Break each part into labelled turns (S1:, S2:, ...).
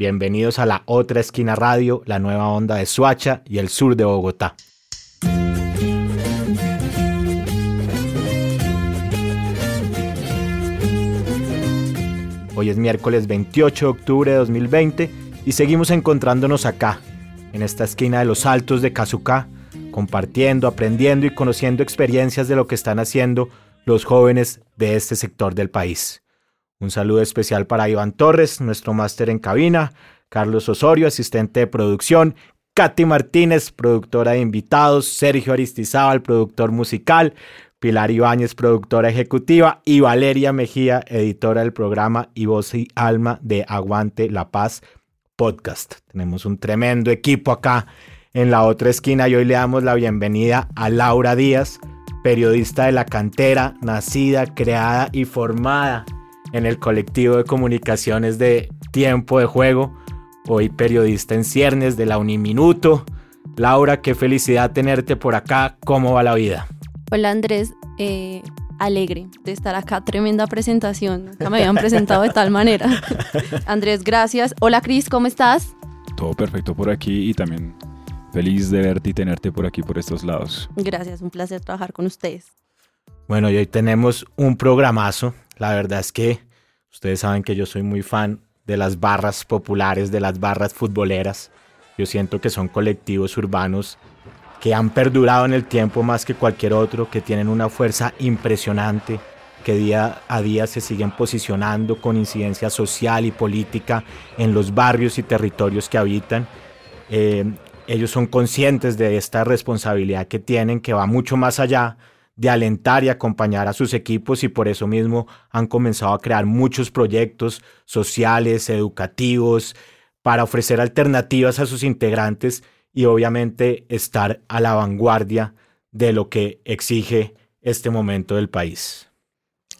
S1: Bienvenidos a la otra esquina radio, la nueva onda de Suacha y el sur de Bogotá. Hoy es miércoles 28 de octubre de 2020 y seguimos encontrándonos acá, en esta esquina de los altos de Cazucá, compartiendo, aprendiendo y conociendo experiencias de lo que están haciendo los jóvenes de este sector del país. Un saludo especial para Iván Torres, nuestro máster en cabina, Carlos Osorio, asistente de producción, Katy Martínez, productora de invitados, Sergio Aristizábal, productor musical, Pilar Ibáñez, productora ejecutiva, y Valeria Mejía, editora del programa y voz y alma de Aguante la Paz Podcast. Tenemos un tremendo equipo acá en la otra esquina y hoy le damos la bienvenida a Laura Díaz, periodista de la cantera, nacida, creada y formada en el colectivo de comunicaciones de Tiempo de Juego, hoy periodista en ciernes de la Uniminuto. Laura, qué felicidad tenerte por acá, ¿cómo va la vida?
S2: Hola Andrés, eh, alegre de estar acá, tremenda presentación, nunca me habían presentado de tal manera. Andrés, gracias. Hola Cris, ¿cómo estás?
S3: Todo perfecto por aquí y también feliz de verte y tenerte por aquí, por estos lados.
S2: Gracias, un placer trabajar con ustedes.
S1: Bueno, y hoy tenemos un programazo. La verdad es que ustedes saben que yo soy muy fan de las barras populares, de las barras futboleras. Yo siento que son colectivos urbanos que han perdurado en el tiempo más que cualquier otro, que tienen una fuerza impresionante, que día a día se siguen posicionando con incidencia social y política en los barrios y territorios que habitan. Eh, ellos son conscientes de esta responsabilidad que tienen, que va mucho más allá de alentar y acompañar a sus equipos y por eso mismo han comenzado a crear muchos proyectos sociales, educativos, para ofrecer alternativas a sus integrantes y obviamente estar a la vanguardia de lo que exige este momento del país.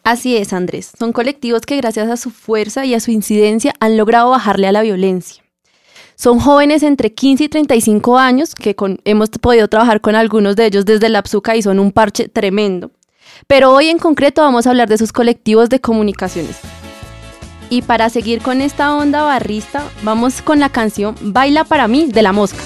S2: Así es, Andrés. Son colectivos que gracias a su fuerza y a su incidencia han logrado bajarle a la violencia. Son jóvenes entre 15 y 35 años que hemos podido trabajar con algunos de ellos desde la Abzuca y son un parche tremendo. Pero hoy en concreto vamos a hablar de sus colectivos de comunicaciones. Y para seguir con esta onda barrista, vamos con la canción Baila para mí de la mosca.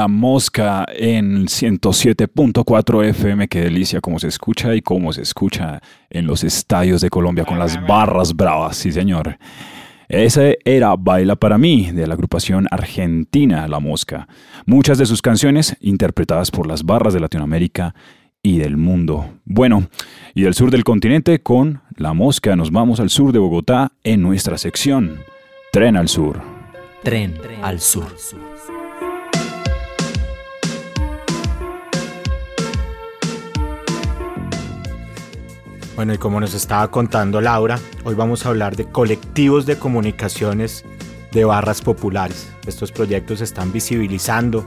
S3: La mosca en 107.4 FM. Qué delicia cómo se escucha y cómo se escucha en los estadios de Colombia con las barras bravas, sí señor. Ese era Baila para mí de la agrupación argentina La Mosca. Muchas de sus canciones interpretadas por las barras de Latinoamérica y del mundo. Bueno, y del sur del continente con La Mosca nos vamos al sur de Bogotá en nuestra sección Tren al Sur.
S4: Tren al Sur.
S1: Bueno, y como nos estaba contando Laura, hoy vamos a hablar de colectivos de comunicaciones de barras populares. Estos proyectos están visibilizando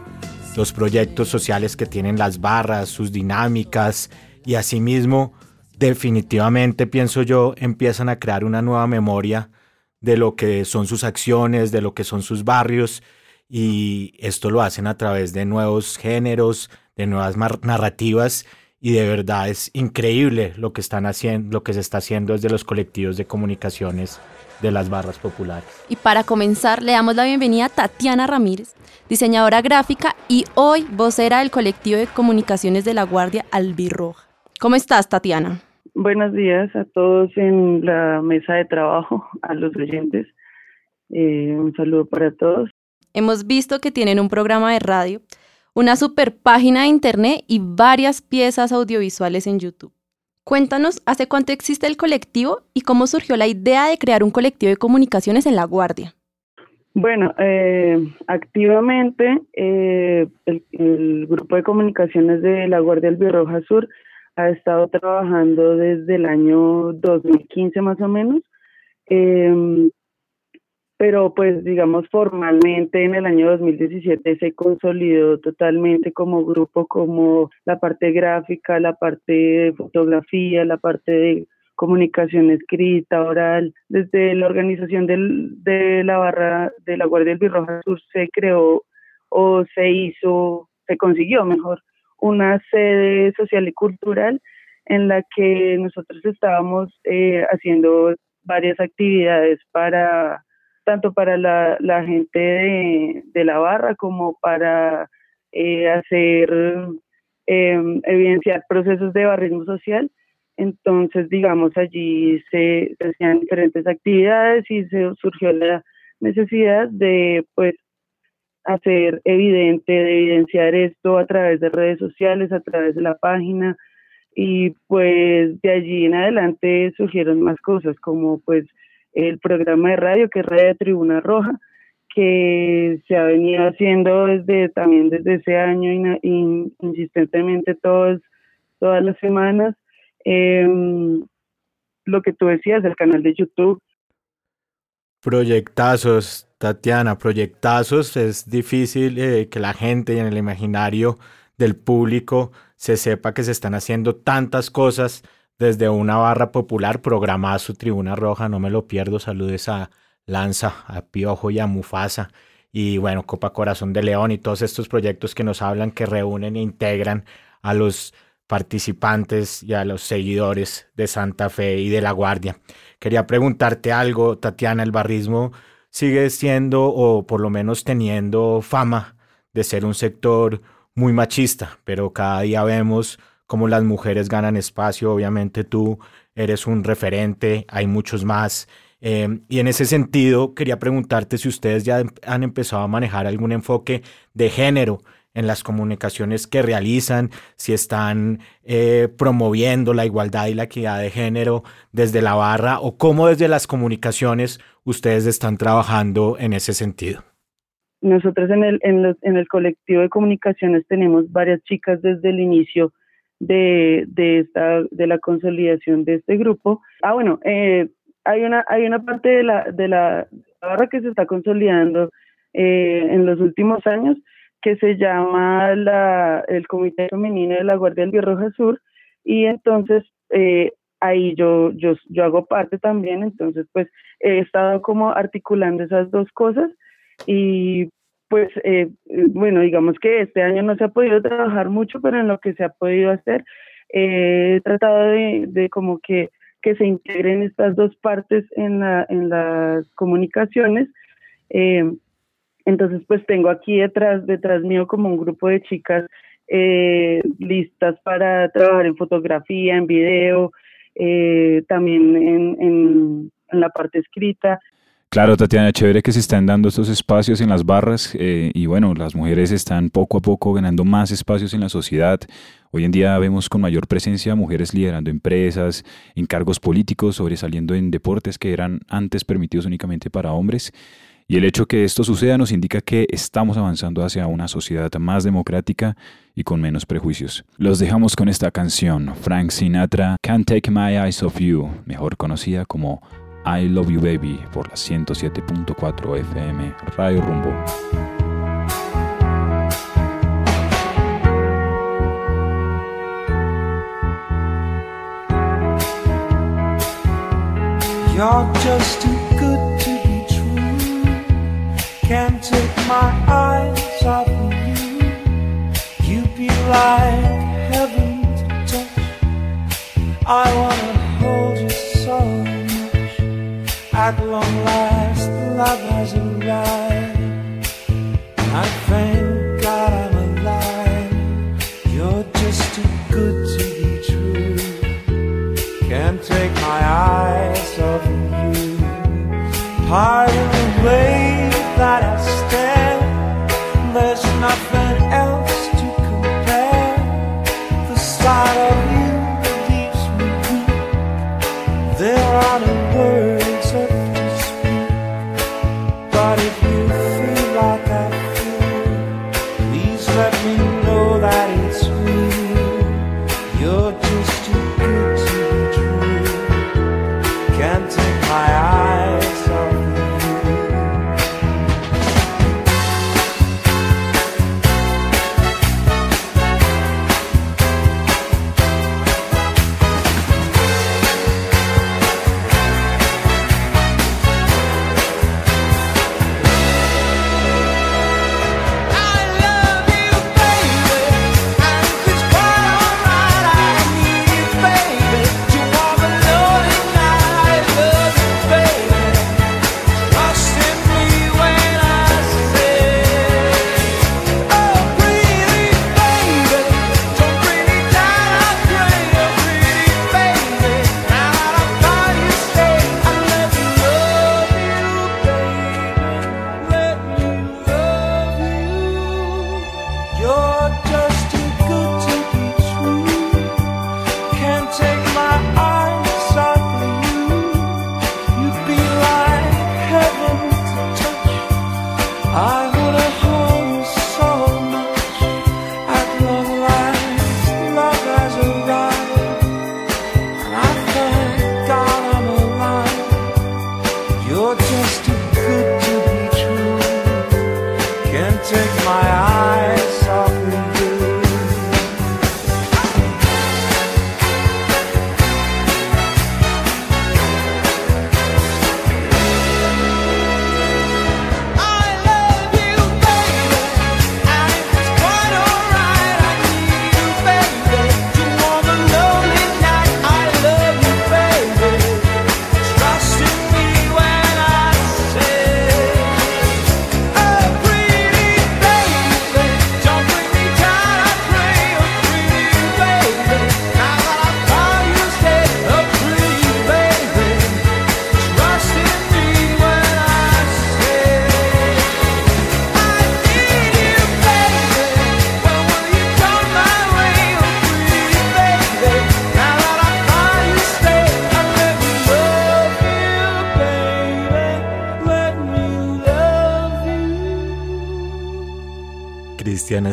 S1: los proyectos sociales que tienen las barras, sus dinámicas y asimismo definitivamente pienso yo empiezan a crear una nueva memoria de lo que son sus acciones, de lo que son sus barrios y esto lo hacen a través de nuevos géneros, de nuevas narrativas y de verdad es increíble lo que están haciendo, lo que se está haciendo desde los colectivos de comunicaciones de las barras populares.
S2: Y para comenzar, le damos la bienvenida a Tatiana Ramírez, diseñadora gráfica y hoy vocera del colectivo de comunicaciones de la Guardia Albirroja. ¿Cómo estás, Tatiana?
S5: Buenos días a todos en la mesa de trabajo, a los oyentes. Eh, un saludo para todos.
S2: Hemos visto que tienen un programa de radio una super página de internet y varias piezas audiovisuales en YouTube. Cuéntanos, ¿hace cuánto existe el colectivo y cómo surgió la idea de crear un colectivo de comunicaciones en La Guardia?
S5: Bueno, eh, activamente eh, el, grupo de comunicaciones de La Guardia Albirroja Sur ha estado trabajando desde el año 2015 más o menos. Eh, pero pues digamos formalmente en el año 2017 se consolidó totalmente como grupo, como la parte gráfica, la parte de fotografía, la parte de comunicación escrita, oral. Desde la organización del, de la barra de la Guardia del Birroja Sur se creó o se hizo, se consiguió mejor, una sede social y cultural en la que nosotros estábamos eh, haciendo varias actividades para tanto para la, gente de, la barra como para eh, hacer, em, evidenciar procesos de barrismo social. Entonces, digamos, allí se, hacían diferentes actividades y se surgió la necesidad de, pues, hacer evidente, de evidenciar esto a través de redes sociales, a través de la página, y pues de allí en adelante surgieron más cosas como pues el programa de radio que es Radio Tribuna Roja, que se ha venido haciendo desde también desde ese año insistentemente todas todas las semanas. Em, lo que tú decías, el canal de YouTube.
S1: Proyectazos, Tatiana, proyectazos. Es difícil eh, que la gente en el imaginario del público se sepa que se están haciendo tantas cosas desde una barra popular programada su tribuna roja, no me lo pierdo, saludes a Lanza, a Piojo y a Mufasa. Y bueno, Copa Corazón de León y todos estos proyectos que nos hablan, que reúnen e integran a los participantes y a los seguidores de Santa Fe y de La Guardia. Quería preguntarte algo, Tatiana, el barrismo sigue siendo o por lo menos teniendo fama de ser un sector muy machista, pero cada día vemos cómo las mujeres ganan espacio. Obviamente tú eres un referente, hay muchos más. Em, y en ese sentido, quería preguntarte si ustedes ya han empezado a manejar algún enfoque de género en las comunicaciones que realizan, si están eh, promoviendo la igualdad y la equidad de género desde la barra o cómo desde las comunicaciones ustedes están trabajando en ese sentido.
S5: Nosotros en el, en, en el colectivo de comunicaciones tenemos varias chicas desde el inicio de, de, esta, de la consolidación de este grupo. Ah, bueno, eh, hay, una, hay una parte de la, de la barra que se está consolidando eh, en los últimos años que se llama la, el Comité Femenino de la Guardia del Birroja Sur y entonces eh, ahí yo, yo, yo hago parte también, entonces pues he estado como articulando esas dos cosas y pues eh, bueno, digamos que este año no se ha podido trabajar mucho, pero en lo que se ha podido hacer, eh, he tratado de, como que, que se integren estas dos partes en, la, en las comunicaciones. Eh, Entonces, pues tengo aquí detrás, detrás mío como un grupo de chicas eh, listas para trabajar en fotografía, en video, eh, también en, en, la parte escrita.
S6: Claro, Tatiana, chévere que se están dando estos espacios en las barras eh, y bueno, las mujeres están poco a poco ganando más espacios en la sociedad. Hoy en día vemos con mayor presencia mujeres liderando empresas, en cargos políticos, sobresaliendo en deportes que eran antes permitidos únicamente para hombres. Y el hecho que esto suceda nos indica que estamos avanzando hacia una sociedad más democrática y con menos prejuicios. Los dejamos con esta canción, Frank Sinatra, Can't Take My Eyes Off You, mejor conocida como I Love You Baby por la 107.4 FM Radio Rumbo. Can't take my eyes off of you. You be like heaven to touch. I wanna At long last, love has arrived. I thank God I'm alive. You're just too good to be true. Can't take my eyes off of you. Part of the way that I stand. There's nothing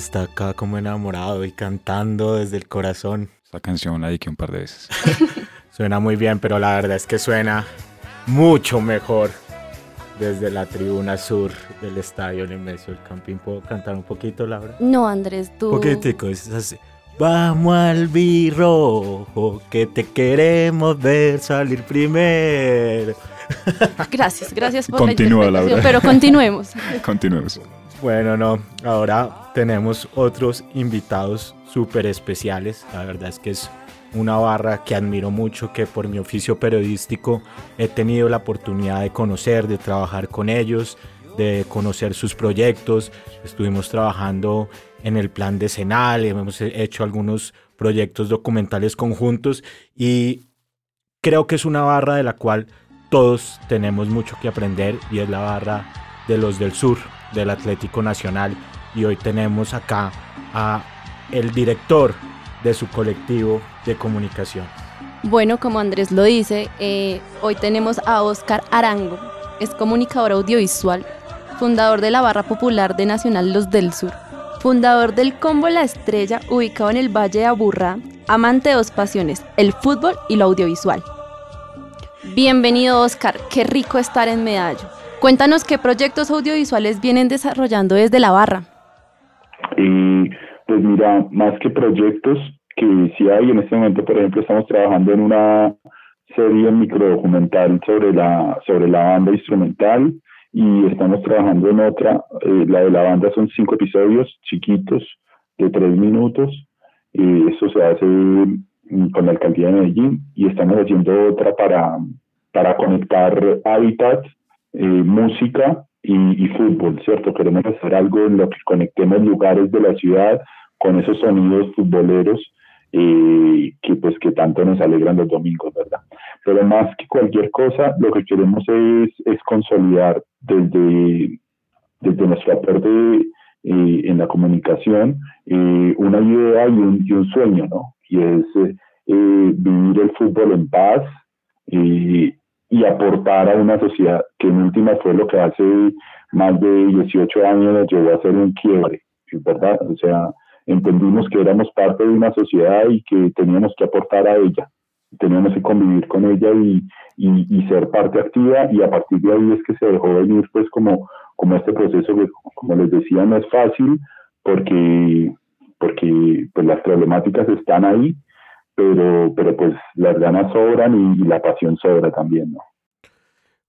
S1: está acá como enamorado y cantando desde el corazón.
S6: Esta canción la dediqué un par de veces.
S1: Suena muy bien, pero la verdad es que suena mucho mejor desde la tribuna sur del estadio Nemesio del Campín. ¿Puedo cantar un poquito, Laura?
S2: No, Andrés, tú.
S1: Poquitico, es así. Vamos al birrojo, que te queremos ver salir primero.
S2: Gracias, gracias por
S6: Continúa,
S2: la
S6: Laura.
S2: pero continuemos.
S6: Continuemos.
S1: Bueno, no, ahora tenemos otros invitados súper especiales. La verdad es que es una barra que admiro mucho, que por mi oficio periodístico he tenido la oportunidad de conocer, de trabajar con ellos de conocer sus proyectos. Estuvimos trabajando en el plan decenal, hemos hecho algunos proyectos documentales conjuntos y creo que es una barra de la cual todos tenemos mucho que aprender y es la barra de los del sur, del Atlético Nacional. Y hoy tenemos acá a el director de su colectivo de comunicación.
S2: Bueno, como Andrés lo dice, eh, hoy tenemos a Oscar Arango, es comunicador audiovisual, fundador de la barra popular de Nacional Los del Sur, fundador del Combo La Estrella, ubicado en el Valle de Aburrá, amante de dos pasiones, el fútbol y lo audiovisual. Bienvenido Oscar, qué rico estar en Medallo. Cuéntanos qué proyectos audiovisuales vienen desarrollando desde la barra.
S7: pues mira, más que proyectos que sí hay, en este momento por ejemplo estamos trabajando en una serie microdocumental sobre la, sobre la banda instrumental y estamos trabajando en otra, eh, la de la banda son cinco episodios chiquitos de tres minutos eso se hace con la alcaldía de Medellín y estamos haciendo otra para, para conectar hábitat, eh, música y, fútbol, ¿cierto? Queremos hacer algo en lo que conectemos lugares de la ciudad con esos sonidos futboleros eh, que pues que tanto nos alegran los domingos, ¿verdad? Pero más que cualquier cosa, lo que queremos es, es consolidar desde, desde nuestro aporte eh, en la comunicación una idea y un, y un sueño, ¿no? y es eh, vivir el fútbol en paz y, y, aportar a una sociedad que en última fue lo que hace más de 18 años nos llevó a hacer un quiebre, ¿verdad? O sea, entendimos que éramos parte de una sociedad y que teníamos que aportar a ella, teníamos que convivir con ella y, y, y ser parte activa y a partir de ahí es que se dejó venir pues como, como este proceso que como les decía no es fácil porque porque pues las problemáticas están ahí, pero, pero pues las ganas sobran y, la pasión sobra también, ¿no?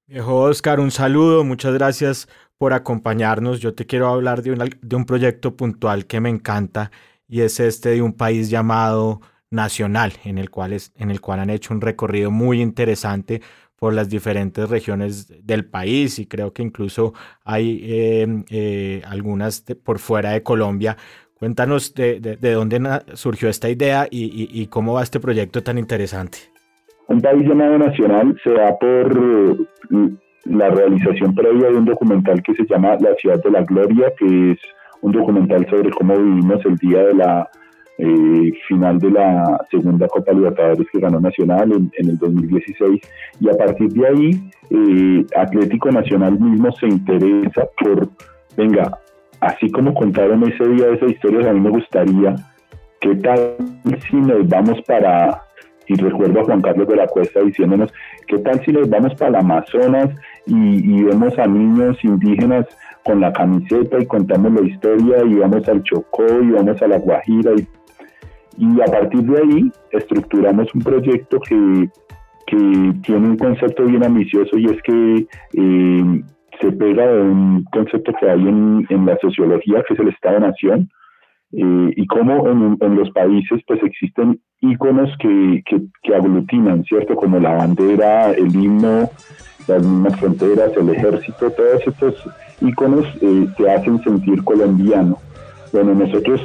S1: Viejo Oscar, un saludo, muchas gracias por acompañarnos. Yo te quiero hablar de un, de un proyecto puntual que me encanta y es este de un país llamado Nacional, en el cual, es, en el cual han hecho un recorrido muy interesante por las diferentes regiones del país y creo que incluso hay eh, eh, algunas por fuera de Colombia. Cuéntanos de, de, dónde surgió esta idea y, y, cómo va este proyecto tan interesante.
S7: Un país llamado Nacional se da por eh, la realización previa de un documental que se llama La Ciudad de la Gloria, que es un documental sobre cómo vivimos el día de la eh, final de la segunda Copa Libertadores que ganó Nacional en, en el 2016. Y a partir de ahí, eh, Atlético Nacional mismo se interesa por, venga, así como contaron ese día esa historia, a mí me gustaría, ¿qué tal si nos vamos para, y recuerdo a Juan Carlos de la Cuesta diciéndonos, ¿qué tal si nos vamos para el Amazonas y, vemos a niños indígenas con la camiseta y contamos la historia y vamos al Chocó y vamos a la Guajira y, y a partir de ahí estructuramos un proyecto que, que tiene un concepto bien ambicioso y es que eh, se pega de un concepto que hay en, en la sociología, que es el Estado-Nación, eh, y cómo en, en, los países pues existen íconos que, que, que, aglutinan, ¿cierto? Como la bandera, el himno, las mismas fronteras, el ejército, todos estos íconos eh, te hacen sentir colombiano. Bueno, nosotros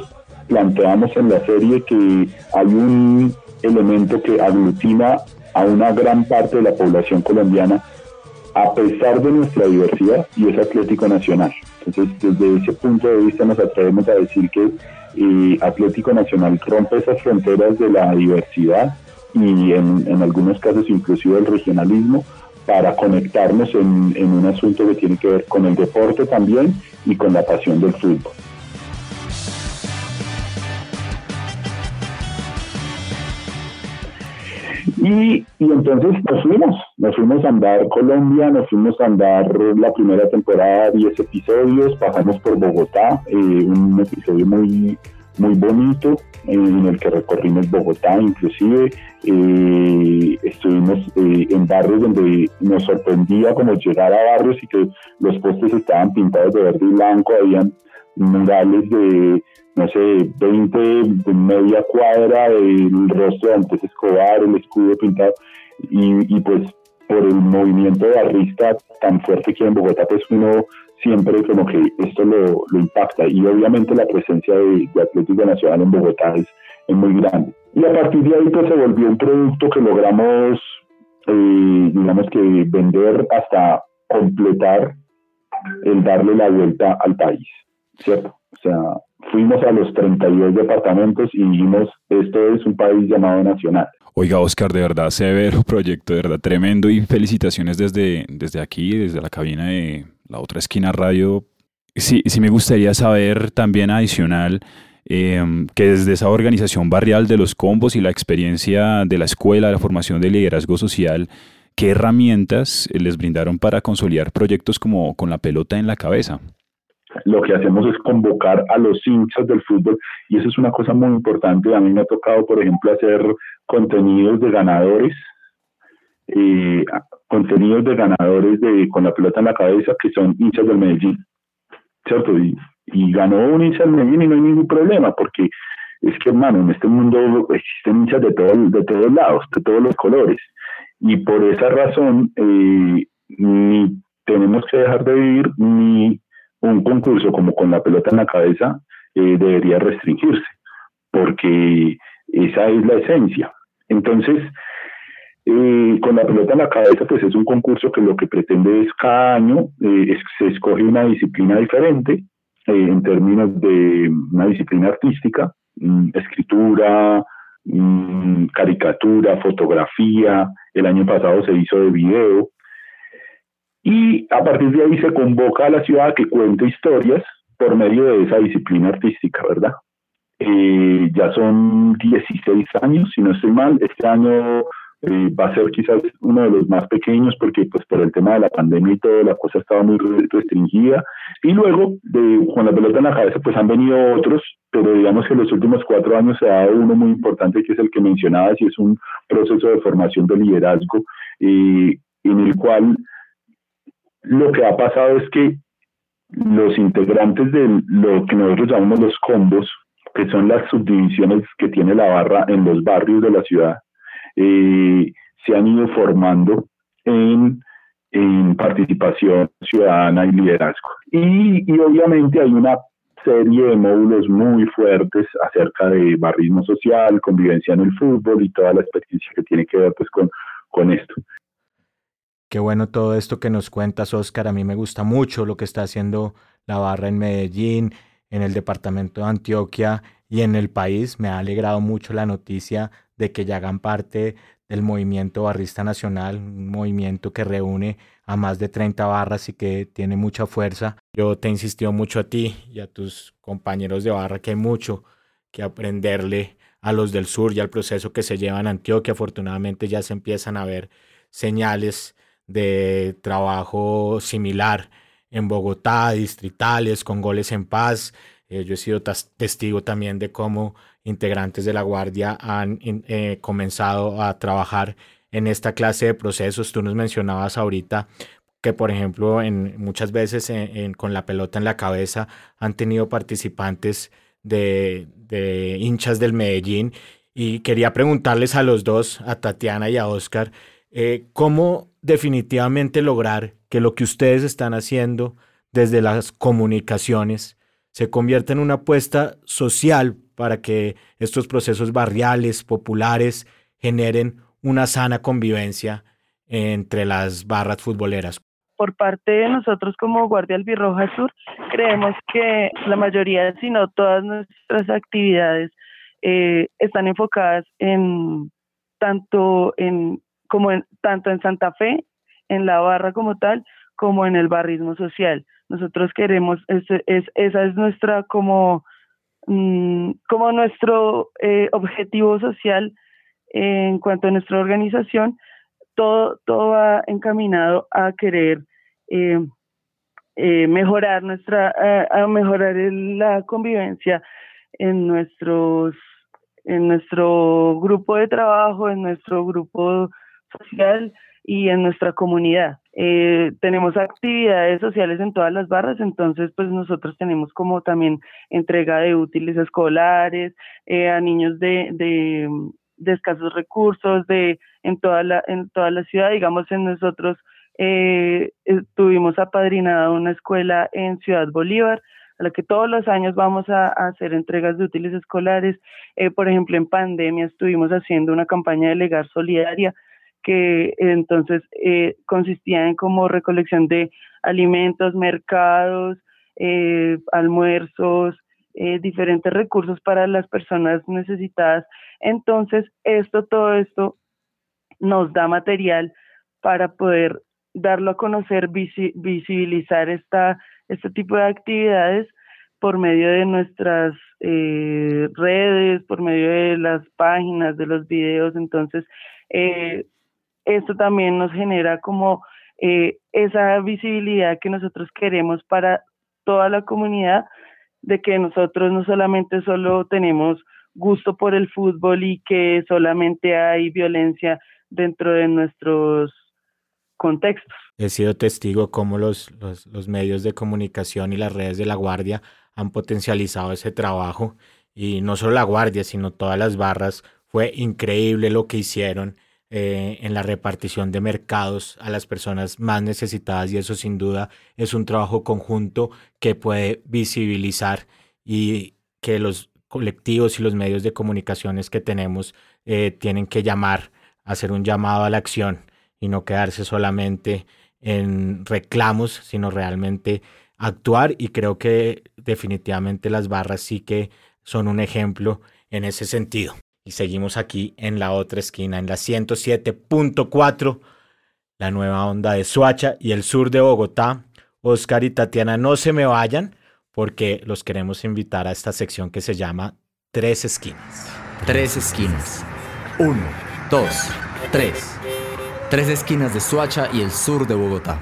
S7: planteamos en la serie que hay un elemento que aglutina a una gran parte de la población colombiana a pesar de nuestra diversidad y es Atlético Nacional. Entonces, desde ese punto de vista nos atrevemos a decir que eh, Atlético Nacional rompe esas fronteras de la diversidad y en, algunos casos inclusive el regionalismo para conectarnos en, en un asunto que tiene que ver con el deporte también y con la pasión del fútbol. Y, entonces nos fuimos, nos fuimos a andar Colombia, nos fuimos a andar la primera temporada, 10 episodios, pasamos por Bogotá, eh, un episodio muy, muy bonito eh, en el que recorrimos Bogotá inclusive, eh, estuvimos en barrios donde nos sorprendía como llegar a barrios y que los postes estaban pintados de verde y blanco, habían murales de no sé, 20 de media cuadra el rostro de Antes Escobar, el escudo pintado, y, y pues por el movimiento de barrista tan fuerte que en Bogotá, pues uno siempre como que esto lo, impacta y obviamente la presencia de, Atlético Nacional en Bogotá es, muy grande. Y a partir de ahí pues se volvió un producto que logramos, eh, digamos que vender hasta completar el darle la vuelta al país, ¿cierto? O sea, fuimos a los 32 departamentos y dijimos, esto es un país llamado nacional.
S3: Oiga, Oscar, de verdad, severo proyecto, de verdad, tremendo y felicitaciones desde, desde aquí, desde la cabina de la otra esquina radio. Sí, sí me gustaría saber también adicional em, que desde esa organización barrial de los combos y la experiencia de la escuela, de la formación de liderazgo social, ¿qué herramientas les brindaron para consolidar proyectos como con la pelota en la cabeza?
S7: Lo que hacemos es convocar a los hinchas del fútbol y eso es una cosa muy importante. A mí me ha tocado, por ejemplo, hacer contenidos de ganadores, eh, contenidos de ganadores de con la pelota en la cabeza que son hinchas del Medellín, ¿cierto? Y, y ganó un hincha del Medellín y no hay ningún problema porque es que, hermano, en este mundo existen hinchas de, todo, de todos lados, de todos los colores. Y por esa razón, eh, ni tenemos que dejar de vivir, ni un concurso como con la pelota en la cabeza eh, debería restringirse, porque esa es la esencia. Entonces, eh, con la pelota en la cabeza, pues es un concurso que lo que pretende es cada año eh, se escoge una disciplina diferente en términos de una disciplina artística, mm, escritura, mm, caricatura, fotografía. El año pasado se hizo de video, y a partir de ahí se convoca a la ciudad a que cuente historias por medio de esa disciplina artística, ¿verdad? Eh, ya son 16 años, si no estoy mal, este año eh, va a ser quizás uno de los más pequeños porque pues por el tema de la pandemia y todo la cosa estaba muy restringida y luego de, con la pelota en la cabeza pues han venido otros pero digamos que en los últimos cuatro años se ha dado uno muy importante que es el que mencionabas y es un proceso de formación de liderazgo eh, en el cual lo que ha pasado es que los integrantes de lo que nosotros llamamos los combos, que son las subdivisiones que tiene la barra en los barrios de la ciudad, eh, se han ido formando en, participación ciudadana y liderazgo. Y, y, obviamente hay una serie de módulos muy fuertes acerca de barrismo social, convivencia en el fútbol y toda la experiencia que tiene que ver pues, con, con esto.
S1: Qué bueno todo esto que nos cuentas, Oscar. A mí me gusta mucho lo que está haciendo la barra en Medellín, en el departamento de Antioquia y en el país. Me ha alegrado mucho la noticia de que ya hagan parte del movimiento barrista nacional, un movimiento que reúne a más de 30 barras y que tiene mucha fuerza. Yo te insistió mucho a ti y a tus compañeros de barra que hay mucho que aprenderle a los del sur y al proceso que se lleva en Antioquia. Afortunadamente ya se empiezan a ver señales de trabajo similar en Bogotá, distritales, con goles en paz. Eh, yo he sido testigo también de cómo integrantes de la Guardia han eh, comenzado a trabajar en esta clase de procesos. Tú nos mencionabas ahorita que, por ejemplo, en, muchas veces con la pelota en la cabeza han tenido participantes de, de hinchas del Medellín. Y quería preguntarles a los dos, a Tatiana y a Oscar, eh, ¿Cómo definitivamente lograr que lo que ustedes están haciendo desde las comunicaciones se convierta en una apuesta social para que estos procesos barriales, populares, generen una sana convivencia entre las barras futboleras?
S5: Por parte de nosotros como Guardia Albirroja Sur, creemos que la mayoría, si no todas nuestras actividades eh, están enfocadas en tanto en como en, tanto en Santa Fe, en la barra como tal, como en el barrismo social. Nosotros queremos, es, es esa es nuestra como, mm, como nuestro eh, objetivo social en cuanto a nuestra organización, todo, todo va encaminado a querer eh, eh, mejorar nuestra, a mejorar la convivencia en nuestros, en nuestro grupo de trabajo, en nuestro grupo social y en nuestra comunidad. Eh, tenemos actividades sociales en todas las barras, entonces pues nosotros tenemos como también entrega de útiles escolares eh, a niños de, de, escasos recursos, de en toda la en toda la ciudad, digamos en nosotros eh, tuvimos hemos apadrinado una escuela en Ciudad Bolívar, a la que todos los años vamos a, hacer entregas de útiles escolares. Eh, por ejemplo, en pandemia estuvimos haciendo una campaña de legar solidaria que entonces eh, consistía en como recolección de alimentos, mercados, eh, almuerzos, diferentes recursos para las personas necesitadas. Entonces, esto, todo esto nos da material para poder darlo a conocer, visibilizar esta este tipo de actividades por medio de nuestras eh, redes, por medio de las páginas, de los videos. Entonces, eh, esto también nos genera como eh, esa visibilidad que nosotros queremos para toda la comunidad, de que nosotros no solamente solo tenemos gusto por el fútbol y que solamente hay violencia dentro de nuestros contextos.
S1: He sido testigo cómo los, los, medios de comunicación y las redes de la Guardia han potencializado ese trabajo y no solo la Guardia, sino todas las barras. Fue increíble lo que hicieron eh, en la repartición de mercados a las personas más necesitadas y eso sin duda es un trabajo conjunto que puede visibilizar y que los colectivos y los medios de comunicaciones que tenemos eh, tienen que llamar, hacer un llamado a la acción y no quedarse solamente en reclamos, sino realmente actuar y creo que definitivamente las barras sí que son un ejemplo en ese sentido. Y seguimos aquí en la otra esquina, en la 107.4, la nueva onda de Suacha y el sur de Bogotá. Oscar y Tatiana, no se me vayan porque los queremos invitar a esta sección que se llama Tres Esquinas.
S4: Tres Esquinas. Uno, dos, tres. Tres esquinas de Suacha y el sur de Bogotá.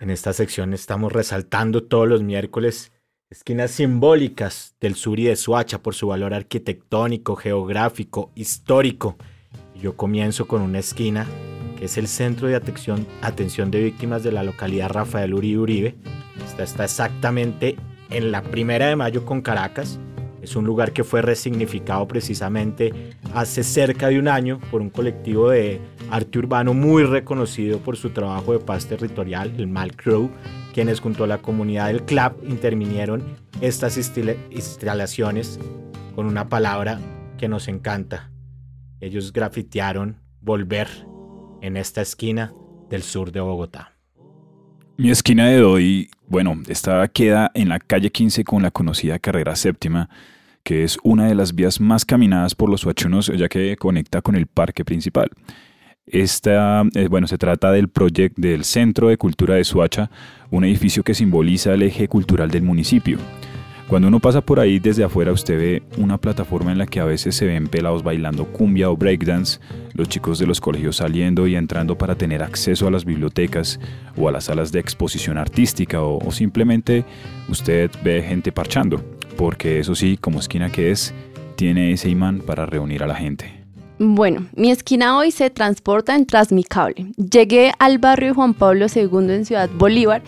S1: En esta sección estamos resaltando todos los miércoles esquinas simbólicas del sur y de Suacha por su valor arquitectónico, geográfico, histórico. yo comienzo con una esquina que es el Centro de Atención, de Víctimas de la localidad Rafael Uribe Uribe. Esta está exactamente en la primera de mayo con Caracas es un lugar que fue resignificado precisamente hace cerca de un año por un colectivo de arte urbano muy reconocido por su trabajo de paz territorial, el Mal Crow, quienes junto a la comunidad del CLAP intervinieron estas instalaciones con una palabra que nos encanta. Ellos grafitearon volver en esta esquina del sur de Bogotá.
S3: Mi esquina de hoy, bueno, esta queda en la calle 15 con la conocida carrera séptima, que es una de las vías más caminadas por los suachunos ya que conecta con el parque principal. Esta, eh, bueno, se trata del proyecto del Centro de Cultura de Suacha, un edificio que simboliza el eje cultural del municipio. Cuando uno pasa por ahí desde afuera, usted ve una plataforma en la que a veces se ven pelados bailando cumbia o breakdance, los chicos de los colegios saliendo y entrando para tener acceso a las bibliotecas o a las salas de exposición artística o, simplemente usted ve gente parchando, porque eso sí, como esquina que es, tiene ese imán para reunir a la gente.
S2: Bueno, mi esquina hoy se transporta en Transmicable. Llegué al barrio Juan Pablo II en Ciudad Bolívar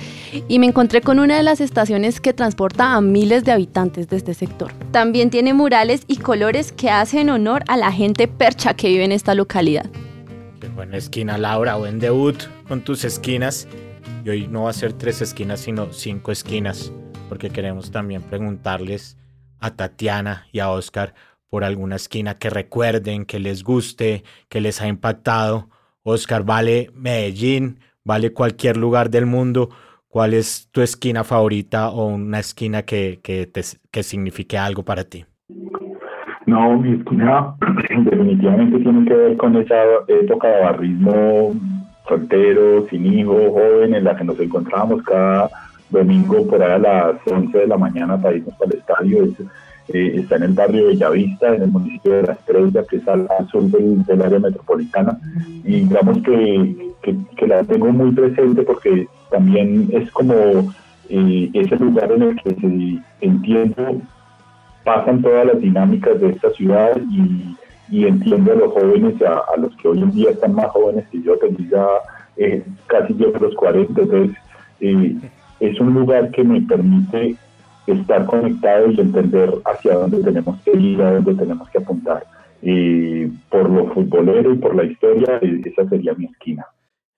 S2: y me encontré con una de las estaciones que transporta a miles de habitantes de este sector. También tiene murales y colores que hacen honor a la gente percha que vive en esta localidad.
S1: Qué buena esquina, Laura, buen debut con tus esquinas. Y hoy no va a ser tres esquinas, sino cinco esquinas, porque queremos también preguntarles a Tatiana y a Oscar por alguna esquina que recuerden, que les guste, que les ha impactado. Oscar, vale Medellín, vale cualquier lugar del mundo. ¿Cuál es tu esquina favorita o una esquina que, que, te, que signifique algo para ti?
S7: No, mi esquina definitivamente tiene que ver con esa época de barrismo soltero, sin hijo, joven, en la que nos encontrábamos cada domingo por ahí a las 11 de la mañana para irnos al estadio. Eh, está en el barrio Bellavista, en el municipio de La Estrella, que es al, sur del, área metropolitana. Y digamos que, que, la tengo muy presente porque también es como eh, ese lugar en el que se entiendo pasan todas las dinámicas de esta ciudad y, entiendo a los jóvenes, a, los que hoy en día están más jóvenes que yo, que ya eh, casi llevo los 40, entonces es un lugar que me permite estar conectado y entender hacia dónde tenemos que ir, a dónde tenemos que apuntar. Y por lo futbolero y por la historia, esa sería mi esquina.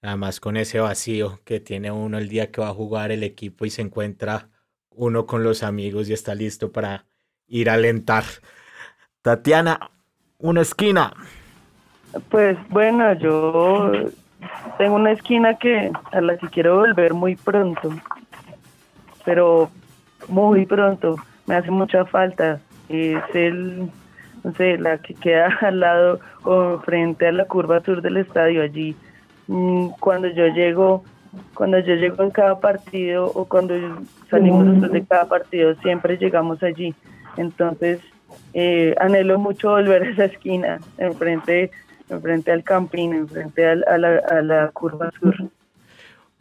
S1: Además con ese vacío que tiene uno el día que va a jugar el equipo y se encuentra uno con los amigos y está listo para ir a alentar. Tatiana, una esquina.
S5: Pues bueno, yo tengo una esquina que a la que quiero volver muy pronto, pero muy pronto. Me hace mucha falta. Es el no sé, la que queda al lado o frente a la curva sur del estadio allí. Mm, cuando yo llego, cuando yo llego en cada partido o cuando salimos de cada partido, siempre llegamos allí. Entonces, eh, anhelo mucho volver a esa esquina, enfrente, enfrente al campín, enfrente a, la, a la curva sur.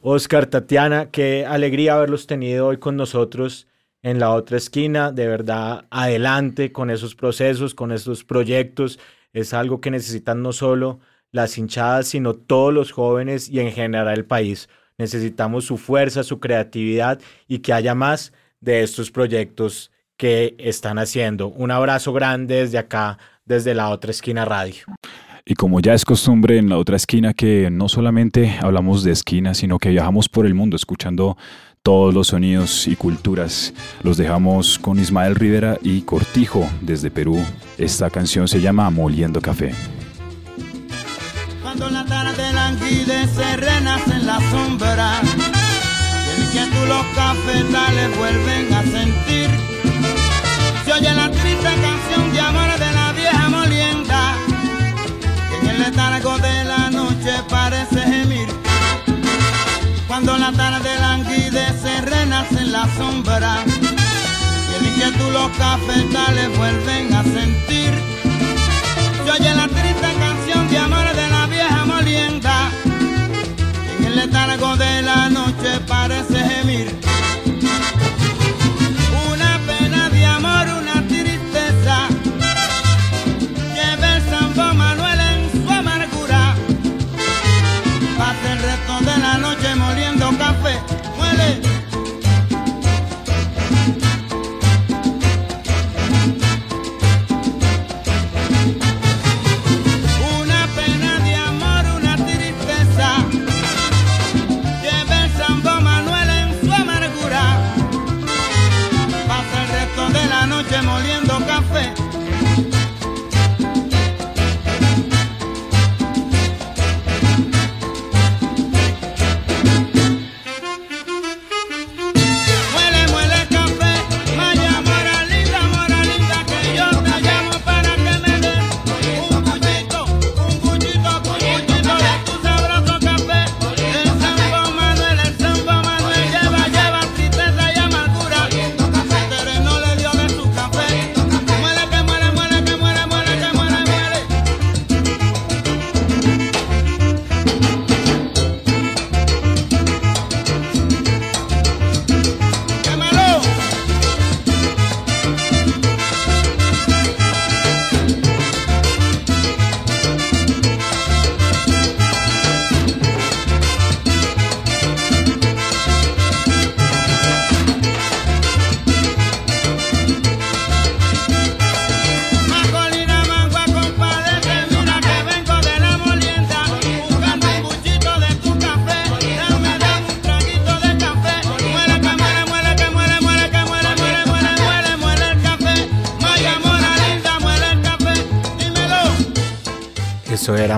S1: Oscar, Tatiana, qué alegría haberlos tenido hoy con nosotros en la otra esquina, de verdad, adelante con esos procesos, con esos proyectos. Es algo que necesitan no solo las hinchadas, sino todos los jóvenes y en general el país. Necesitamos su fuerza, su creatividad y que haya más de estos proyectos que están haciendo. Un abrazo grande desde acá, desde la otra esquina radio.
S3: Y como ya es costumbre en la otra esquina que no solamente hablamos de esquina, sino que viajamos por el mundo escuchando todos los sonidos y culturas. Los dejamos con Ismael Rivera y Cortijo desde Perú. Esta canción se llama Moliendo Café.
S8: Cuando la tarde languidece, renace en la sombra. Y el que los cafetales vuelven a sentir. Se oye la triste canción de amor de la vieja molienda. Que en el letargo de la noche parece gemir. Cuando la tarde sombra. Y el inquietud los cafetales vuelven a sentir. Se oye la triste canción de amor de la vieja molienda. Y en el letargo de la noche parece gemir.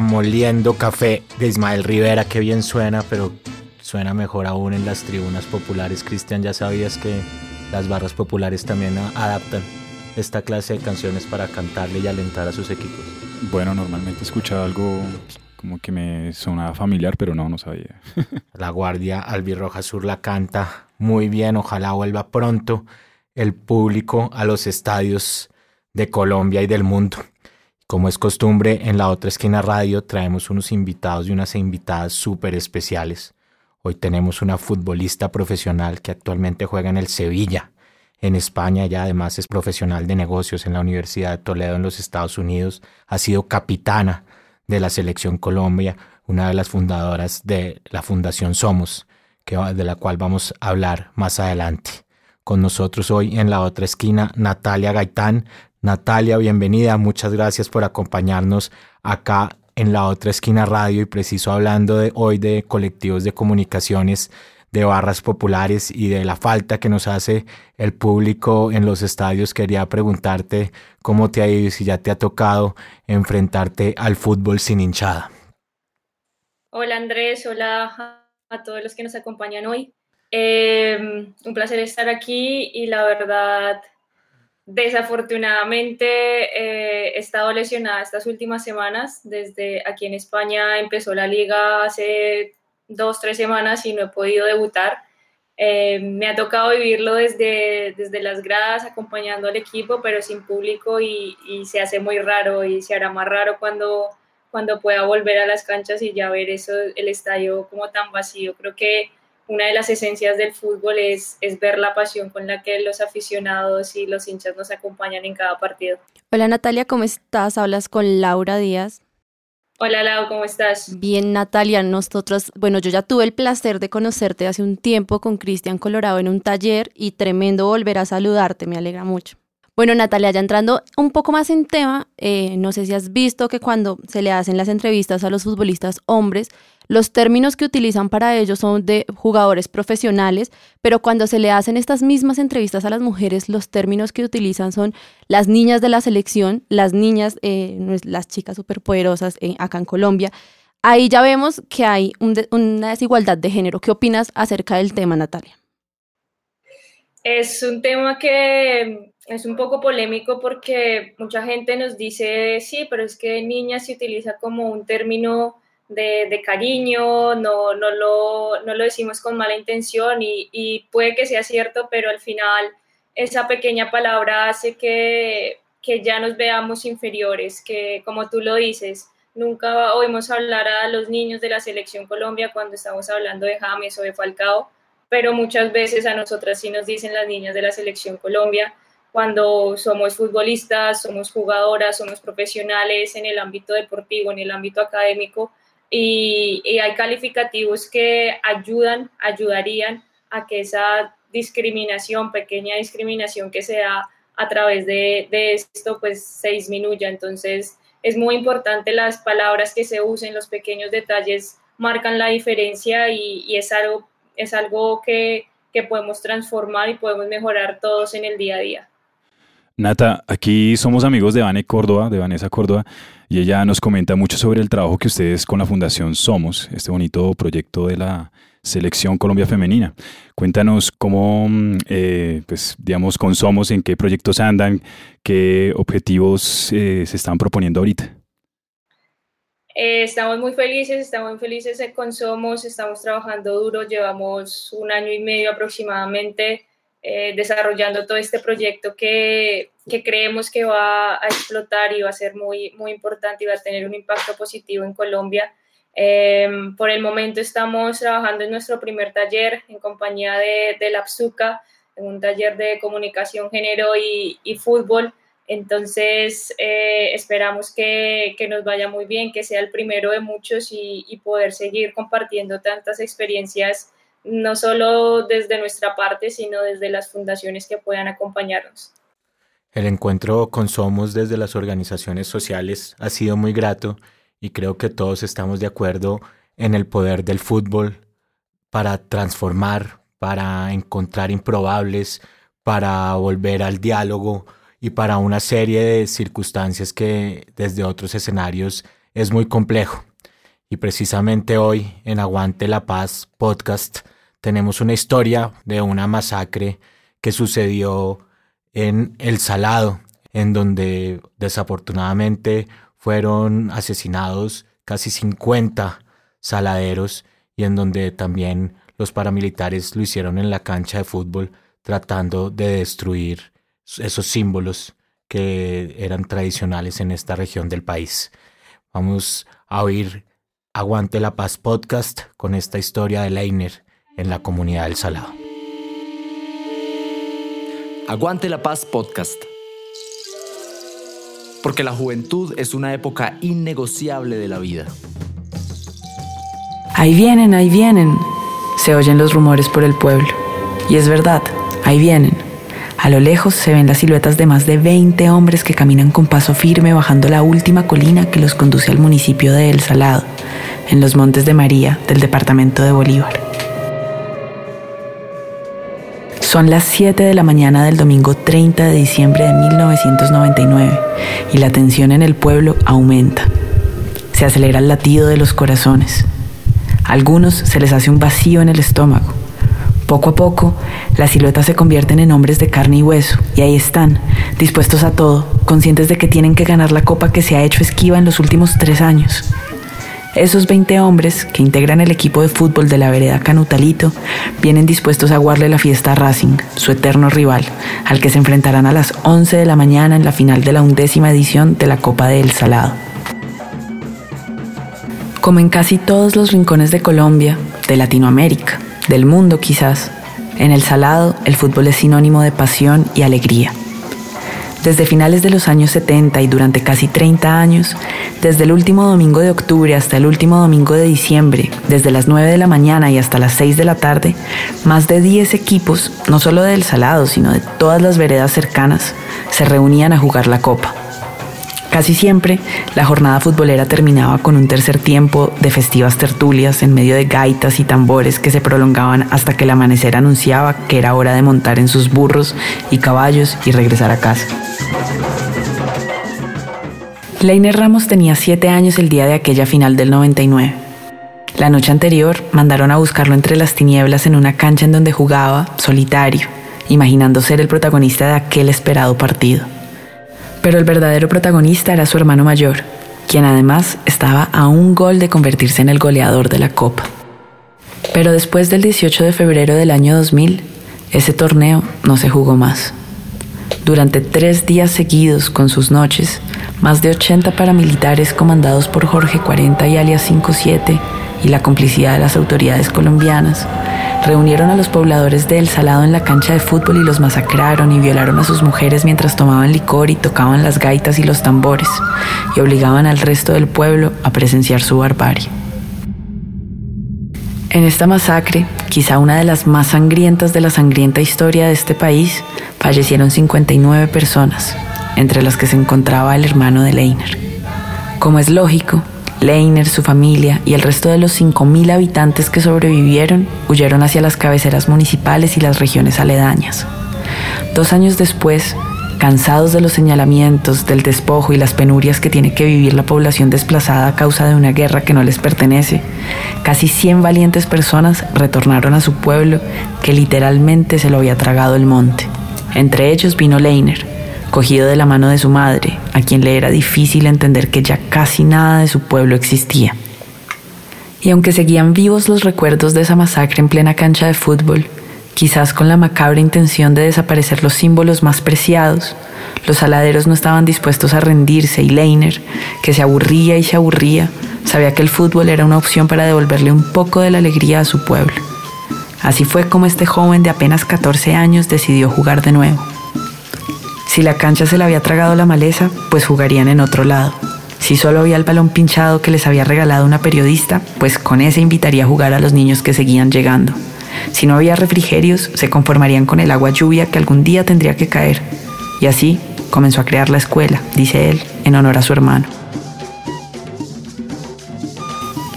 S8: Moliendo Café de
S1: Ismael Rivera, que bien suena, pero suena mejor aún en las tribunas populares. Cristian, ya sabías que las barras populares también adaptan esta clase de canciones para cantarle y alentar a sus equipos.
S3: Bueno, normalmente he escuchado algo como que me sonaba familiar, pero no, no sabía.
S1: La Guardia Albirroja Sur la canta muy bien, ojalá vuelva pronto el público a los estadios de Colombia y del mundo. Como es costumbre, en la otra esquina radio traemos unos invitados y unas invitadas súper especiales. Hoy tenemos una futbolista profesional que actualmente juega en el Sevilla, en España. Ella además es profesional de negocios en la Universidad de Toledo en los Estados Unidos. Ha sido capitana de la Selección Colombia, una de las fundadoras de la Fundación Somos, que, de la cual vamos a hablar más adelante. Con nosotros hoy en la otra esquina, Natalia Gaitán. Natalia, bienvenida. Muchas gracias por acompañarnos acá en la otra esquina radio y preciso hablando de hoy de colectivos de comunicaciones de barras populares y de la falta que nos hace el público en los estadios, quería preguntarte cómo te ha ido y si ya te ha tocado enfrentarte al fútbol sin hinchada.
S9: Hola Andrés, hola a todos los que nos acompañan hoy. Em, un placer estar aquí y la verdad, desafortunadamente eh, he estado lesionada estas últimas semanas. Desde aquí en España empezó la liga hace dos, tres semanas y no he podido debutar. Em, me ha tocado vivirlo desde, desde las gradas, acompañando al equipo, pero sin público y, y, se hace muy raro y se hará más raro cuando, cuando pueda volver a las canchas y ya ver eso, el estadio como tan vacío. Creo que una de las esencias del fútbol es, es ver la pasión con la que los aficionados y los hinchas nos acompañan en cada partido.
S2: Hola Natalia, ¿cómo estás? Hablas con Laura Díaz.
S9: Hola Lau, ¿cómo estás?
S2: Bien Natalia, nosotros, bueno, yo ya tuve el placer de conocerte hace un tiempo con Cristian Colorado en un taller y tremendo volver a saludarte, me alegra mucho. Bueno, Natalia, ya entrando un poco más en tema, eh, no sé si has visto que cuando se le hacen las entrevistas a los futbolistas hombres, los términos que utilizan para ellos son de jugadores profesionales, pero cuando se le hacen estas mismas entrevistas a las mujeres, los términos que utilizan son las niñas de la selección, las niñas, eh, las chicas superpoderosas eh, acá en Colombia. Ahí ya vemos que hay una desigualdad de género. ¿Qué opinas acerca del tema, Natalia?
S9: Es un tema que es un poco polémico porque mucha gente nos dice, sí, pero es que niña se utiliza como un término de, cariño, no, no, lo, no, lo, decimos con mala intención y, y, puede que sea cierto, pero al final esa pequeña palabra hace que, que ya nos veamos inferiores, que como tú lo dices, nunca oímos hablar a los niños de la selección Colombia cuando estamos hablando de James o de Falcao, pero muchas veces a nosotras sí nos dicen las niñas de la selección Colombia cuando somos futbolistas, somos jugadoras, somos profesionales en el ámbito deportivo, en el ámbito académico, y, hay calificativos que ayudan, ayudarían a que esa discriminación, pequeña discriminación que se da a través de, esto, pues se disminuya. Entonces, es muy importante las palabras que se usen, los pequeños detalles marcan la diferencia y, es algo, es algo que, que podemos transformar y podemos mejorar todos en el día a día.
S3: Nata, aquí somos amigos de Vane Córdoba, de Vanessa Córdoba, y ella nos comenta mucho sobre el trabajo que ustedes con la Fundación Somos, este bonito proyecto de la Selección Colombia Femenina. Cuéntanos cómo, mm, eh, pues, digamos, con Somos, en qué proyectos andan, qué objetivos eh, se están proponiendo ahorita.
S9: Eh, estamos muy felices, estamos muy felices con Somos, estamos trabajando duro, llevamos un año y medio aproximadamente eh, desarrollando todo este proyecto que, que, creemos que va a explotar y va a ser muy, muy importante y va a tener un impacto positivo en Colombia. Em, por el momento estamos trabajando en nuestro primer taller en compañía de, de la PSUCA, en un taller de comunicación, género y, y fútbol. Entonces, eh, esperamos que, que, nos vaya muy bien, que sea el primero de muchos y, y poder seguir compartiendo tantas experiencias no solo desde nuestra parte, sino desde las fundaciones que puedan acompañarnos.
S1: El encuentro con Somos desde las organizaciones sociales ha sido muy grato y creo que todos estamos de acuerdo en el poder del fútbol para transformar, para encontrar improbables, para volver al diálogo y para una serie de circunstancias que desde otros escenarios es muy complejo. Y precisamente hoy en Aguante la Paz podcast tenemos una historia de una masacre que sucedió en El Salado, en donde desafortunadamente fueron asesinados casi 50 saladeros y en donde también los paramilitares lo hicieron en la cancha de fútbol tratando de destruir esos símbolos que eran tradicionales en esta región del país. Vamos a oír Aguante la Paz podcast con esta historia de Leiner en la comunidad del Salado.
S4: Aguante la Paz Podcast. Porque la juventud es una época innegociable de la vida.
S10: Ahí vienen, ahí vienen. Se oyen los rumores por el pueblo. Y es verdad, ahí vienen. A lo lejos se ven las siluetas de más de 20 hombres que caminan con paso firme bajando la última colina que los conduce al municipio de El Salado, en los Montes de María del departamento de Bolívar. Son las 7 de la mañana del domingo 30 de diciembre de 1999 y la tensión en el pueblo aumenta. Se acelera el latido de los corazones. A algunos se les hace un vacío en el estómago. Poco a poco, las siluetas se convierten en hombres de carne y hueso, y ahí están, dispuestos a todo, conscientes de que tienen que ganar la copa que se ha hecho esquiva en los últimos tres años. Esos 20 hombres que integran el equipo de fútbol de la vereda Canutalito vienen dispuestos a aguarle la fiesta a Racing, su eterno rival, al que se enfrentarán a las 11 de la mañana en la final de la undécima edición de la Copa de El Salado. Como en casi todos los rincones de Colombia, de Latinoamérica, del mundo quizás. En el Salado, el fútbol es sinónimo de pasión y alegría. Desde finales de los años 70 y durante casi 30 años, desde el último domingo de octubre hasta el último domingo de diciembre, desde las 9 de la mañana y hasta las 6 de la tarde, más de 10 equipos, no solo del Salado, sino de todas las veredas cercanas, se reunían a jugar la copa. Casi siempre, la jornada futbolera terminaba con un tercer tiempo de festivas tertulias en medio de gaitas y tambores que se prolongaban hasta que el amanecer anunciaba que era hora de montar en sus burros y caballos y regresar a casa. Leiner Ramos tenía siete años el día de aquella final del 99. La noche anterior mandaron a buscarlo entre las tinieblas en una cancha en donde jugaba, solitario, imaginando ser el protagonista de aquel esperado partido. Pero el verdadero protagonista era su hermano mayor, quien además estaba a un gol de convertirse en el goleador de la Copa. Pero después del 18 de febrero del año 2000, ese torneo no se jugó más. Durante tres días seguidos con sus noches, más de 80 paramilitares comandados por Jorge 40 y alias 57 y la complicidad de las autoridades colombianas Reunieron a los pobladores de El Salado en la cancha de fútbol y los masacraron y violaron a sus mujeres mientras tomaban licor y tocaban las gaitas y los tambores y obligaban al resto del pueblo a presenciar su barbarie. En esta masacre, quizá una de las más sangrientas de la sangrienta historia de este país, fallecieron 59 personas, entre las que se encontraba el hermano de Leiner. Como es lógico, Leiner, su familia y el resto de los 5.000 habitantes que sobrevivieron huyeron hacia las cabeceras municipales y las regiones aledañas. Dos años después, cansados de los señalamientos, del despojo y las penurias que tiene que vivir la población desplazada a causa de una guerra que no les pertenece, casi 100 valientes personas retornaron a su pueblo que literalmente se lo había tragado el monte. Entre ellos vino Leiner, cogido de la mano de su madre, a quien le era difícil entender que ya casi nada de su pueblo existía. Y aunque seguían vivos los recuerdos de esa masacre en plena cancha de fútbol, quizás con la macabra intención de desaparecer los símbolos más preciados, los aladeros no estaban dispuestos a rendirse y Leiner, que se aburría y se aburría, sabía que el fútbol era una opción para devolverle un poco de la alegría a su pueblo. Así fue como este joven de apenas 14 años decidió jugar de nuevo. Si la cancha se le había tragado la maleza, pues jugarían en otro lado. Si solo había el balón pinchado que les había regalado una periodista, pues con ese invitaría a jugar a los niños que seguían llegando. Si no había refrigerios, se conformarían con el agua lluvia que algún día tendría que caer. Y así comenzó a crear la escuela, dice él, en honor a su hermano.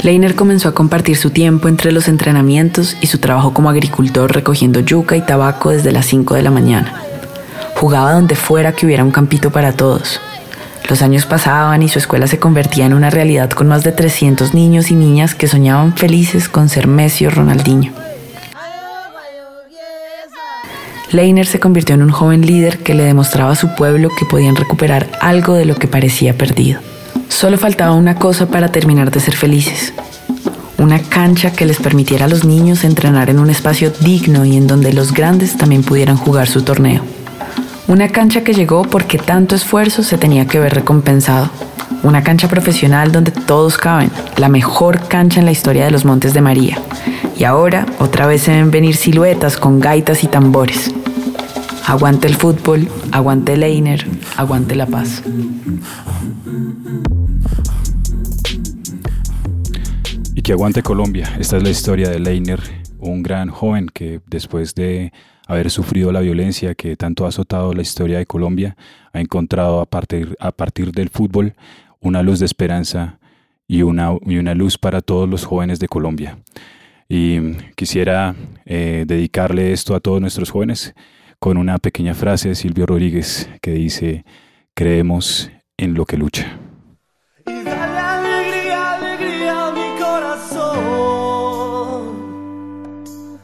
S10: Leiner comenzó a compartir su tiempo entre los entrenamientos y su trabajo como agricultor recogiendo yuca y tabaco desde las 5 de la mañana. Jugaba donde fuera que hubiera un campito para todos. Los años pasaban y su escuela se convertía en una realidad con más de 300 niños y niñas que soñaban felices con ser Messi o Ronaldinho. Leiner se convirtió en un joven líder que le demostraba a su pueblo que podían recuperar algo de lo que parecía perdido. Solo faltaba una cosa para terminar de ser felices. Una cancha que les permitiera a los niños entrenar en un espacio digno y en donde los grandes también pudieran jugar su torneo. Una cancha que llegó porque tanto esfuerzo se tenía que ver recompensado. Una cancha profesional donde todos caben, la mejor cancha en la historia de los Montes de María. Y ahora otra vez se ven venir siluetas con gaitas y tambores. Aguante el fútbol, aguante Leiner, aguante la paz.
S3: Y que aguante Colombia. Esta es la historia de Leiner un gran joven que después de haber sufrido la violencia que tanto ha azotado la historia de Colombia, ha encontrado a partir, a partir del fútbol una luz de esperanza y una, y una luz para todos los jóvenes de Colombia. Y quisiera eh, dedicarle esto a todos nuestros jóvenes con una pequeña frase de Silvio Rodríguez que dice, creemos en lo que lucha.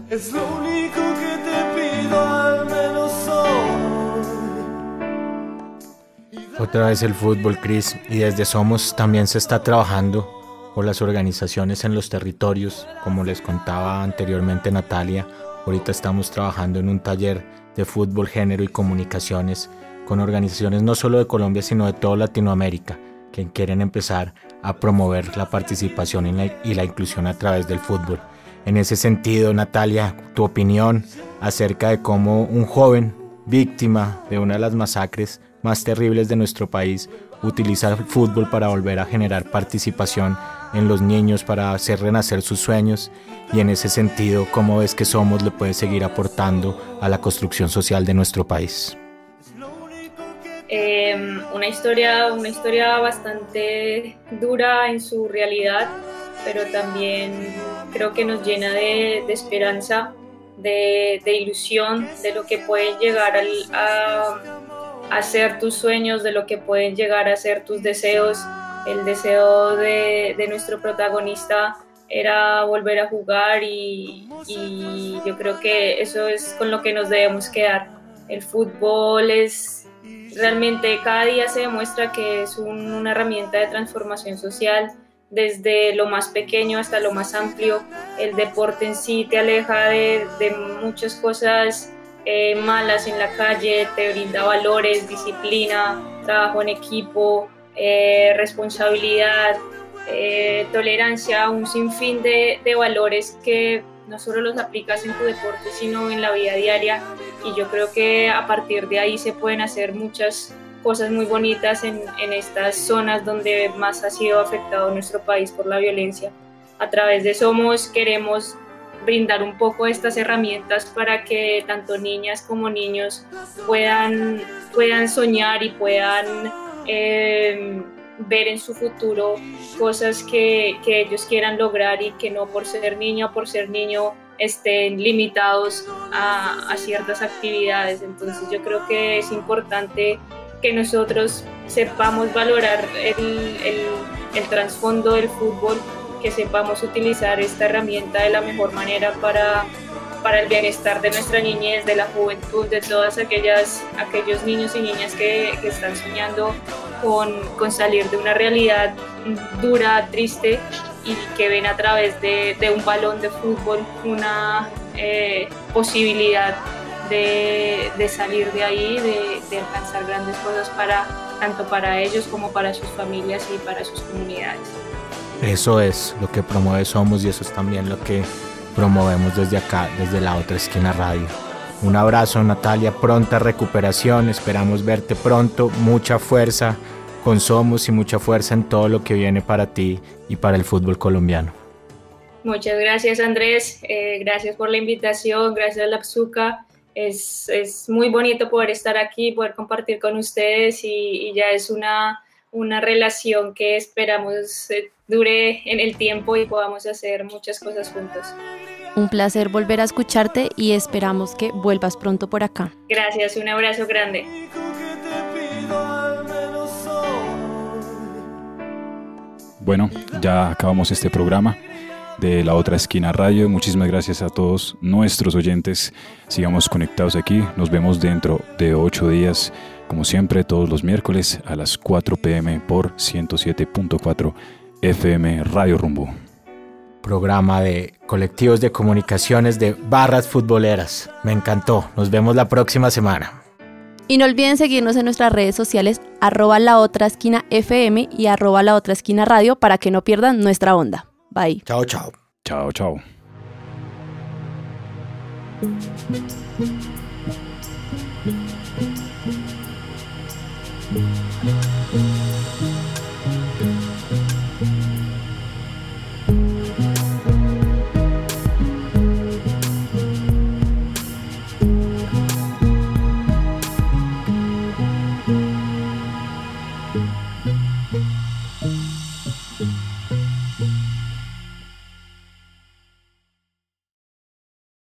S6: Es lo único
S1: Otra vez el fútbol, Cris, y desde Somos también se está trabajando por las organizaciones en los territorios, como les contaba anteriormente Natalia. Ahorita estamos trabajando en un taller de fútbol, género y comunicaciones con organizaciones no solo de Colombia, sino de toda Latinoamérica, que quieren empezar a promover la participación y la, y la inclusión a través del fútbol. En ese sentido, Natalia, tu opinión acerca de cómo un joven víctima de una de las masacres más terribles de nuestro país utiliza el fútbol para volver a generar participación en los niños, para hacer renacer sus sueños y en ese sentido, cómo ves que Somos le puede seguir aportando a la construcción social de nuestro país.
S9: Eh, una, historia, una historia bastante dura en su realidad, pero también creo que nos llena de, de esperanza, de, de, ilusión, de lo que pueden llegar al, a, a, ser tus sueños, de lo que pueden llegar a ser tus deseos. El deseo de, nuestro protagonista era volver a jugar y, yo creo que eso es con lo que nos debemos quedar. El fútbol es realmente cada día se demuestra que es un, una herramienta de transformación social desde lo más pequeño hasta lo más amplio. El deporte en sí te aleja de muchas cosas eh, malas en la calle, te brinda valores, disciplina, trabajo en equipo, eh, responsabilidad, eh, tolerancia, un sinfín de, de valores que no solo los aplicas en tu deporte, sino en la vida diaria. Y yo creo que a partir de ahí se pueden hacer muchas cosas muy bonitas en, en, estas zonas donde más ha sido afectado nuestro país por la violencia. A través de Somos queremos brindar un poco estas herramientas para que tanto niñas como niños puedan, puedan soñar y puedan eh, ver en su futuro cosas que, que, ellos quieran lograr y que no por ser niño o por ser niño estén limitados a, ciertas actividades. Entonces yo creo que es importante que nosotros sepamos valorar el, el trasfondo del fútbol, que sepamos utilizar esta herramienta de la mejor manera para para el bienestar de nuestra niñez, de la juventud, de todas aquellas, aquellos niños y niñas que, que están soñando con, con, salir de una realidad dura, triste y que ven a través de, un balón de fútbol una eh, posibilidad de, de, salir de ahí, de, de, alcanzar grandes cosas para tanto para ellos como para sus familias y para sus comunidades.
S1: Eso es lo que promueve Somos y eso es también lo que promovemos desde acá, desde la otra esquina radio. Un abrazo Natalia, pronta recuperación, esperamos verte pronto, mucha fuerza con Somos y mucha fuerza en todo lo que viene para ti y para el fútbol colombiano.
S9: Muchas gracias Andrés, eh, gracias por la invitación, gracias a la PSUCA. Es, es, muy bonito poder estar aquí, poder compartir con ustedes y, y ya es una, una relación que esperamos eh, dure en el tiempo y podamos hacer muchas cosas juntos.
S2: Un placer volver a escucharte y esperamos que vuelvas pronto por acá.
S9: Gracias, un abrazo grande.
S3: Bueno, ya acabamos este programa de la otra esquina radio. Muchísimas gracias a todos nuestros oyentes. Sigamos conectados aquí. Nos vemos dentro de ocho días, como siempre, todos los miércoles a las 4 pm por 107.4 FM Radio Rumbo.
S1: Programa de colectivos de comunicaciones de barras futboleras. Me encantó. Nos vemos la próxima semana.
S2: Y no olviden seguirnos en nuestras redes sociales arroba la otra esquina FM y arroba la otra esquina radio para que no pierdan nuestra onda. Bye.
S1: Chao, chao.
S3: Chao, chao.